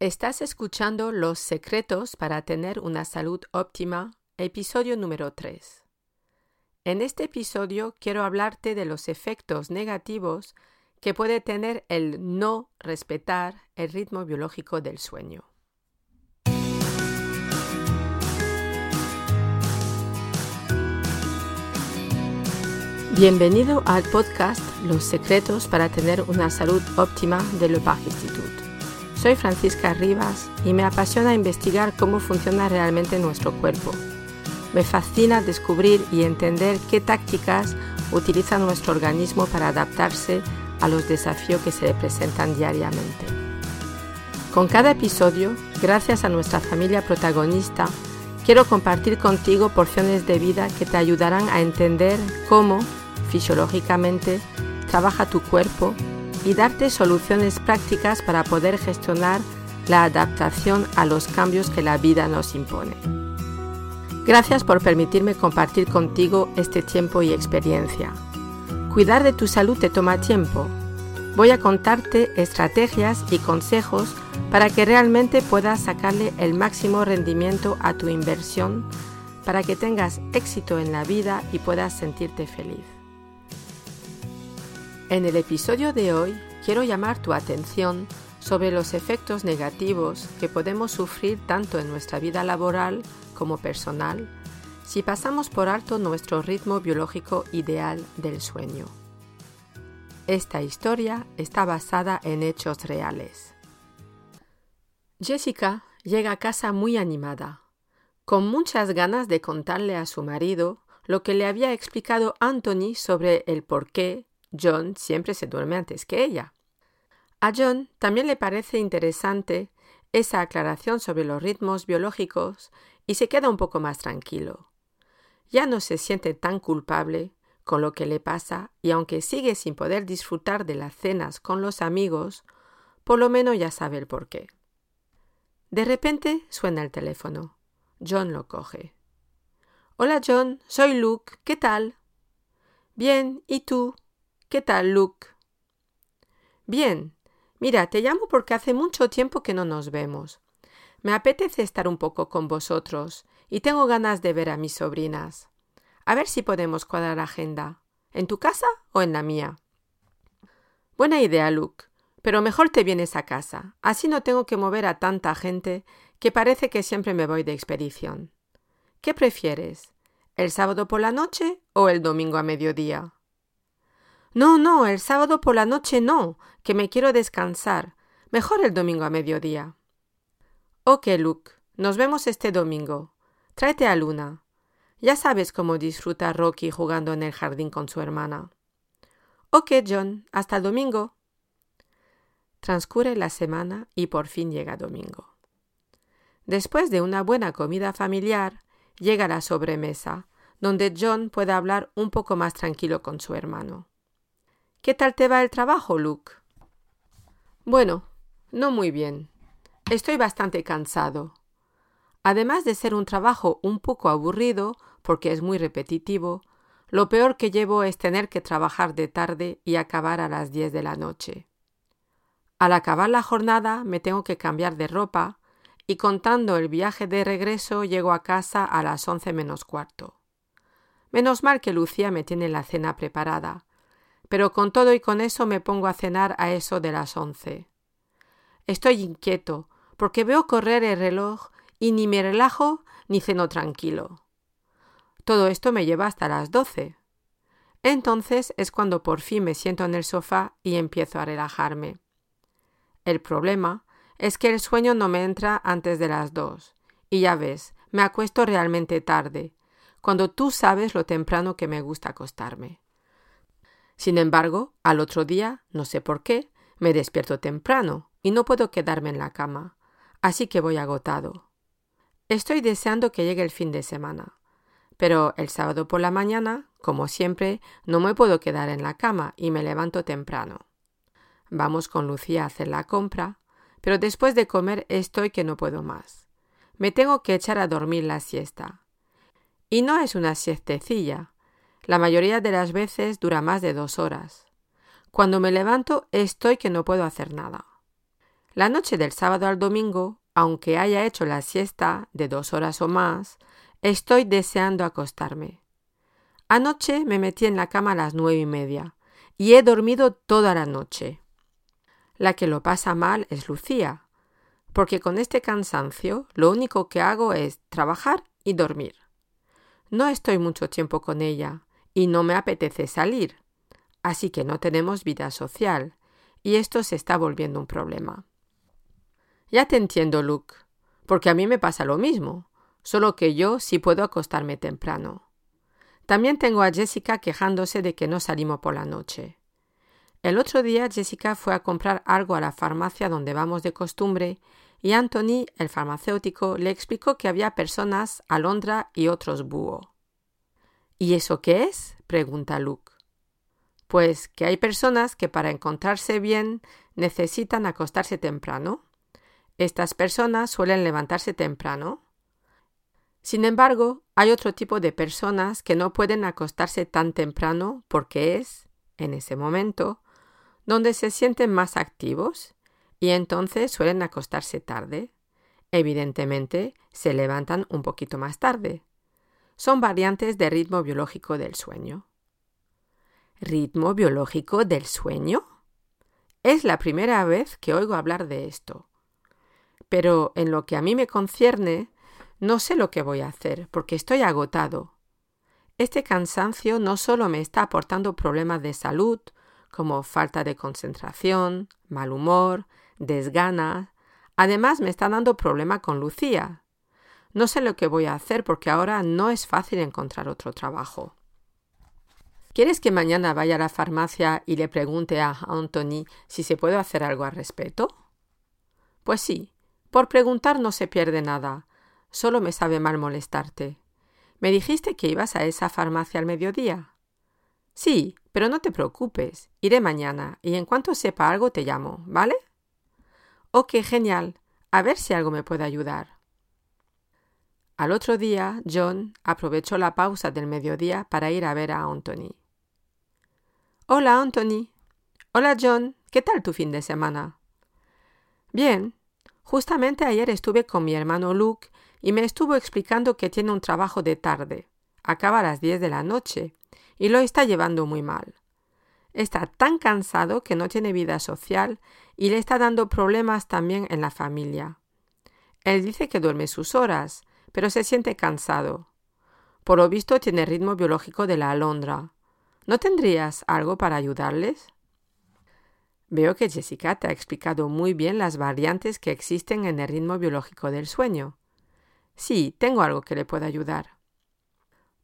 Estás escuchando Los secretos para tener una salud óptima, episodio número 3. En este episodio quiero hablarte de los efectos negativos que puede tener el no respetar el ritmo biológico del sueño. Bienvenido al podcast Los secretos para tener una salud óptima de Le Institute. Soy Francisca Rivas y me apasiona investigar cómo funciona realmente nuestro cuerpo. Me fascina descubrir y entender qué tácticas utiliza nuestro organismo para adaptarse a los desafíos que se le presentan diariamente. Con cada episodio, gracias a nuestra familia protagonista, quiero compartir contigo porciones de vida que te ayudarán a entender cómo, fisiológicamente, trabaja tu cuerpo y darte soluciones prácticas para poder gestionar la adaptación a los cambios que la vida nos impone. Gracias por permitirme compartir contigo este tiempo y experiencia. Cuidar de tu salud te toma tiempo. Voy a contarte estrategias y consejos para que realmente puedas sacarle el máximo rendimiento a tu inversión para que tengas éxito en la vida y puedas sentirte feliz. En el episodio de hoy quiero llamar tu atención sobre los efectos negativos que podemos sufrir tanto en nuestra vida laboral como personal si pasamos por alto nuestro ritmo biológico ideal del sueño. Esta historia está basada en hechos reales. Jessica llega a casa muy animada, con muchas ganas de contarle a su marido lo que le había explicado Anthony sobre el por qué John siempre se duerme antes que ella. A John también le parece interesante esa aclaración sobre los ritmos biológicos y se queda un poco más tranquilo. Ya no se siente tan culpable con lo que le pasa y aunque sigue sin poder disfrutar de las cenas con los amigos, por lo menos ya sabe el por qué. De repente suena el teléfono. John lo coge. Hola John, soy Luke. ¿Qué tal? Bien, ¿y tú? ¿Qué tal, Luke? Bien. Mira, te llamo porque hace mucho tiempo que no nos vemos. Me apetece estar un poco con vosotros y tengo ganas de ver a mis sobrinas. A ver si podemos cuadrar agenda. ¿En tu casa o en la mía? Buena idea, Luke. Pero mejor te vienes a casa. Así no tengo que mover a tanta gente que parece que siempre me voy de expedición. ¿Qué prefieres? ¿El sábado por la noche o el domingo a mediodía? No, no, el sábado por la noche no, que me quiero descansar. Mejor el domingo a mediodía. Ok, Luke, nos vemos este domingo. Tráete a Luna. Ya sabes cómo disfruta Rocky jugando en el jardín con su hermana. Ok, John, hasta el domingo. Transcurre la semana y por fin llega domingo. Después de una buena comida familiar, llega la sobremesa, donde John puede hablar un poco más tranquilo con su hermano. ¿Qué tal te va el trabajo, Luke? Bueno, no muy bien. Estoy bastante cansado. Además de ser un trabajo un poco aburrido, porque es muy repetitivo, lo peor que llevo es tener que trabajar de tarde y acabar a las diez de la noche. Al acabar la jornada me tengo que cambiar de ropa y contando el viaje de regreso llego a casa a las once menos cuarto. Menos mal que Lucía me tiene la cena preparada, pero con todo y con eso me pongo a cenar a eso de las once. Estoy inquieto, porque veo correr el reloj y ni me relajo ni ceno tranquilo. Todo esto me lleva hasta las doce. Entonces es cuando por fin me siento en el sofá y empiezo a relajarme. El problema es que el sueño no me entra antes de las dos, y ya ves, me acuesto realmente tarde, cuando tú sabes lo temprano que me gusta acostarme. Sin embargo, al otro día, no sé por qué, me despierto temprano y no puedo quedarme en la cama, así que voy agotado. Estoy deseando que llegue el fin de semana, pero el sábado por la mañana, como siempre, no me puedo quedar en la cama y me levanto temprano. Vamos con Lucía a hacer la compra, pero después de comer estoy que no puedo más. Me tengo que echar a dormir la siesta. Y no es una siestecilla, la mayoría de las veces dura más de dos horas. Cuando me levanto estoy que no puedo hacer nada. La noche del sábado al domingo, aunque haya hecho la siesta de dos horas o más, estoy deseando acostarme. Anoche me metí en la cama a las nueve y media y he dormido toda la noche. La que lo pasa mal es Lucía, porque con este cansancio lo único que hago es trabajar y dormir. No estoy mucho tiempo con ella y no me apetece salir, así que no tenemos vida social, y esto se está volviendo un problema. Ya te entiendo, Luke, porque a mí me pasa lo mismo, solo que yo sí puedo acostarme temprano. También tengo a Jessica quejándose de que no salimos por la noche. El otro día Jessica fue a comprar algo a la farmacia donde vamos de costumbre y Anthony, el farmacéutico, le explicó que había personas alondra y otros búho. ¿Y eso qué es? pregunta Luke. Pues que hay personas que para encontrarse bien necesitan acostarse temprano. Estas personas suelen levantarse temprano, sin embargo, hay otro tipo de personas que no pueden acostarse tan temprano porque es, en ese momento, donde se sienten más activos y entonces suelen acostarse tarde. Evidentemente, se levantan un poquito más tarde. Son variantes de ritmo biológico del sueño. ¿Ritmo biológico del sueño? Es la primera vez que oigo hablar de esto. Pero en lo que a mí me concierne, no sé lo que voy a hacer, porque estoy agotado. Este cansancio no solo me está aportando problemas de salud, como falta de concentración, mal humor, desgana, además me está dando problema con Lucía. No sé lo que voy a hacer porque ahora no es fácil encontrar otro trabajo. ¿Quieres que mañana vaya a la farmacia y le pregunte a Anthony si se puede hacer algo al respecto? Pues sí, por preguntar no se pierde nada, Solo me sabe mal molestarte. ¿Me dijiste que ibas a esa farmacia al mediodía? Sí, pero no te preocupes. Iré mañana y en cuanto sepa algo te llamo, ¿vale? Ok, genial. A ver si algo me puede ayudar. Al otro día, John aprovechó la pausa del mediodía para ir a ver a Anthony. Hola, Anthony. Hola, John. ¿Qué tal tu fin de semana? Bien. Justamente ayer estuve con mi hermano Luke y me estuvo explicando que tiene un trabajo de tarde, acaba a las diez de la noche, y lo está llevando muy mal. Está tan cansado que no tiene vida social y le está dando problemas también en la familia. Él dice que duerme sus horas, pero se siente cansado. Por lo visto tiene ritmo biológico de la alondra. ¿No tendrías algo para ayudarles? Veo que Jessica te ha explicado muy bien las variantes que existen en el ritmo biológico del sueño. Sí, tengo algo que le pueda ayudar.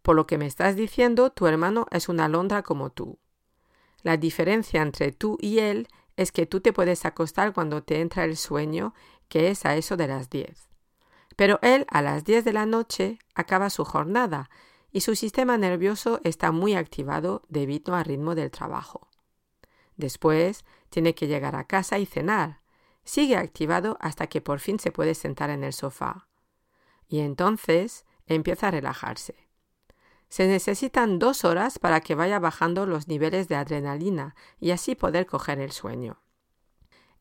Por lo que me estás diciendo, tu hermano es una alondra como tú. La diferencia entre tú y él es que tú te puedes acostar cuando te entra el sueño, que es a eso de las diez. Pero él a las diez de la noche acaba su jornada y su sistema nervioso está muy activado debido al ritmo del trabajo. Después tiene que llegar a casa y cenar. Sigue activado hasta que por fin se puede sentar en el sofá y entonces empieza a relajarse. Se necesitan dos horas para que vaya bajando los niveles de adrenalina y así poder coger el sueño.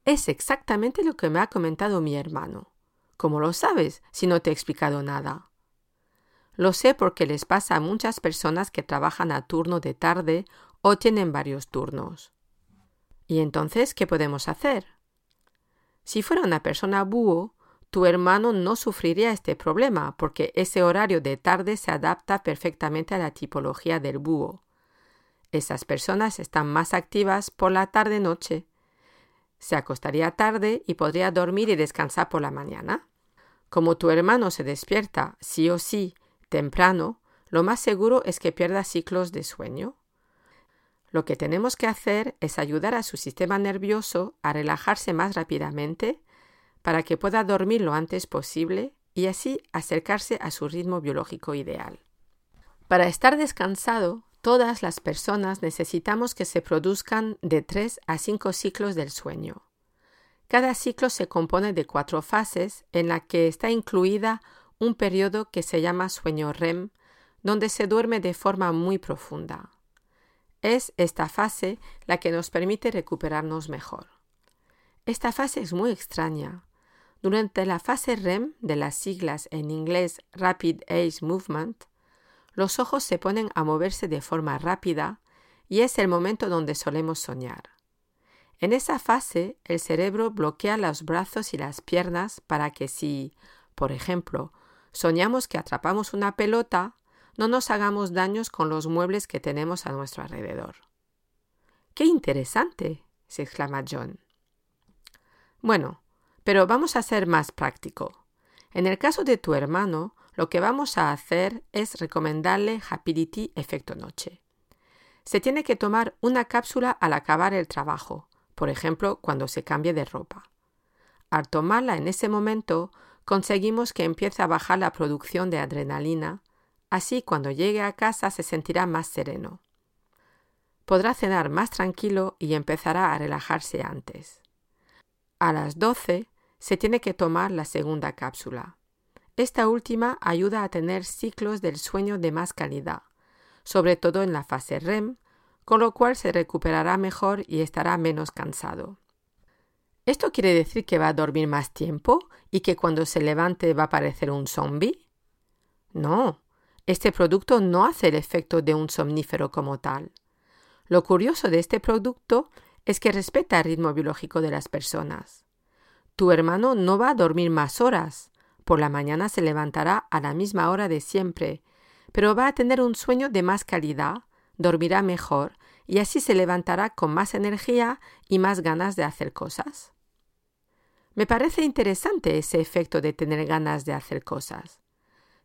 Es exactamente lo que me ha comentado mi hermano. ¿Cómo lo sabes si no te he explicado nada? Lo sé porque les pasa a muchas personas que trabajan a turno de tarde o tienen varios turnos. ¿Y entonces qué podemos hacer? Si fuera una persona búho, tu hermano no sufriría este problema porque ese horario de tarde se adapta perfectamente a la tipología del búho. Esas personas están más activas por la tarde-noche. Se acostaría tarde y podría dormir y descansar por la mañana. Como tu hermano se despierta sí o sí temprano, lo más seguro es que pierda ciclos de sueño. Lo que tenemos que hacer es ayudar a su sistema nervioso a relajarse más rápidamente para que pueda dormir lo antes posible y así acercarse a su ritmo biológico ideal. Para estar descansado, todas las personas necesitamos que se produzcan de 3 a 5 ciclos del sueño. Cada ciclo se compone de cuatro fases en la que está incluida un periodo que se llama sueño REM, donde se duerme de forma muy profunda. Es esta fase la que nos permite recuperarnos mejor. Esta fase es muy extraña. Durante la fase REM de las siglas en inglés Rapid Eye Movement, los ojos se ponen a moverse de forma rápida y es el momento donde solemos soñar. En esa fase, el cerebro bloquea los brazos y las piernas para que si, por ejemplo, soñamos que atrapamos una pelota, no nos hagamos daños con los muebles que tenemos a nuestro alrededor. ¡Qué interesante! se exclama John. Bueno, pero vamos a ser más práctico. En el caso de tu hermano, lo que vamos a hacer es recomendarle Happility Efecto Noche. Se tiene que tomar una cápsula al acabar el trabajo, por ejemplo, cuando se cambie de ropa. Al tomarla en ese momento, conseguimos que empiece a bajar la producción de adrenalina, así cuando llegue a casa se sentirá más sereno. Podrá cenar más tranquilo y empezará a relajarse antes. A las 12 se tiene que tomar la segunda cápsula. Esta última ayuda a tener ciclos del sueño de más calidad, sobre todo en la fase REM, con lo cual se recuperará mejor y estará menos cansado. ¿Esto quiere decir que va a dormir más tiempo y que cuando se levante va a parecer un zombie? No, este producto no hace el efecto de un somnífero como tal. Lo curioso de este producto es que respeta el ritmo biológico de las personas. Tu hermano no va a dormir más horas. Por la mañana se levantará a la misma hora de siempre, pero va a tener un sueño de más calidad, dormirá mejor y así se levantará con más energía y más ganas de hacer cosas. Me parece interesante ese efecto de tener ganas de hacer cosas.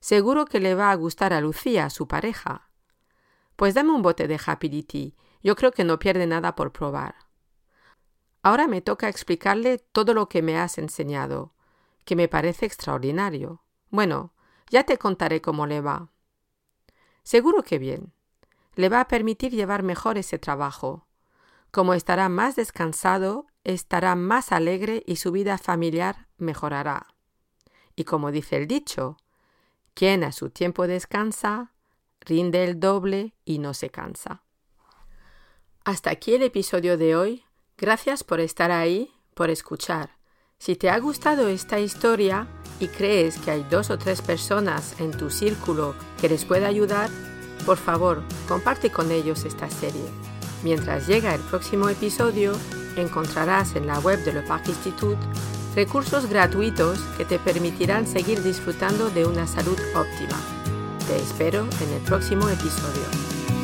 Seguro que le va a gustar a Lucía, su pareja. Pues dame un bote de Happy Yo creo que no pierde nada por probar. Ahora me toca explicarle todo lo que me has enseñado, que me parece extraordinario. Bueno, ya te contaré cómo le va. Seguro que bien. Le va a permitir llevar mejor ese trabajo. Como estará más descansado, estará más alegre y su vida familiar mejorará. Y como dice el dicho, quien a su tiempo descansa, rinde el doble y no se cansa. Hasta aquí el episodio de hoy. Gracias por estar ahí, por escuchar. Si te ha gustado esta historia y crees que hay dos o tres personas en tu círculo que les pueda ayudar, por favor, comparte con ellos esta serie. Mientras llega el próximo episodio, encontrarás en la web de Le Parc Institute recursos gratuitos que te permitirán seguir disfrutando de una salud óptima. Te espero en el próximo episodio.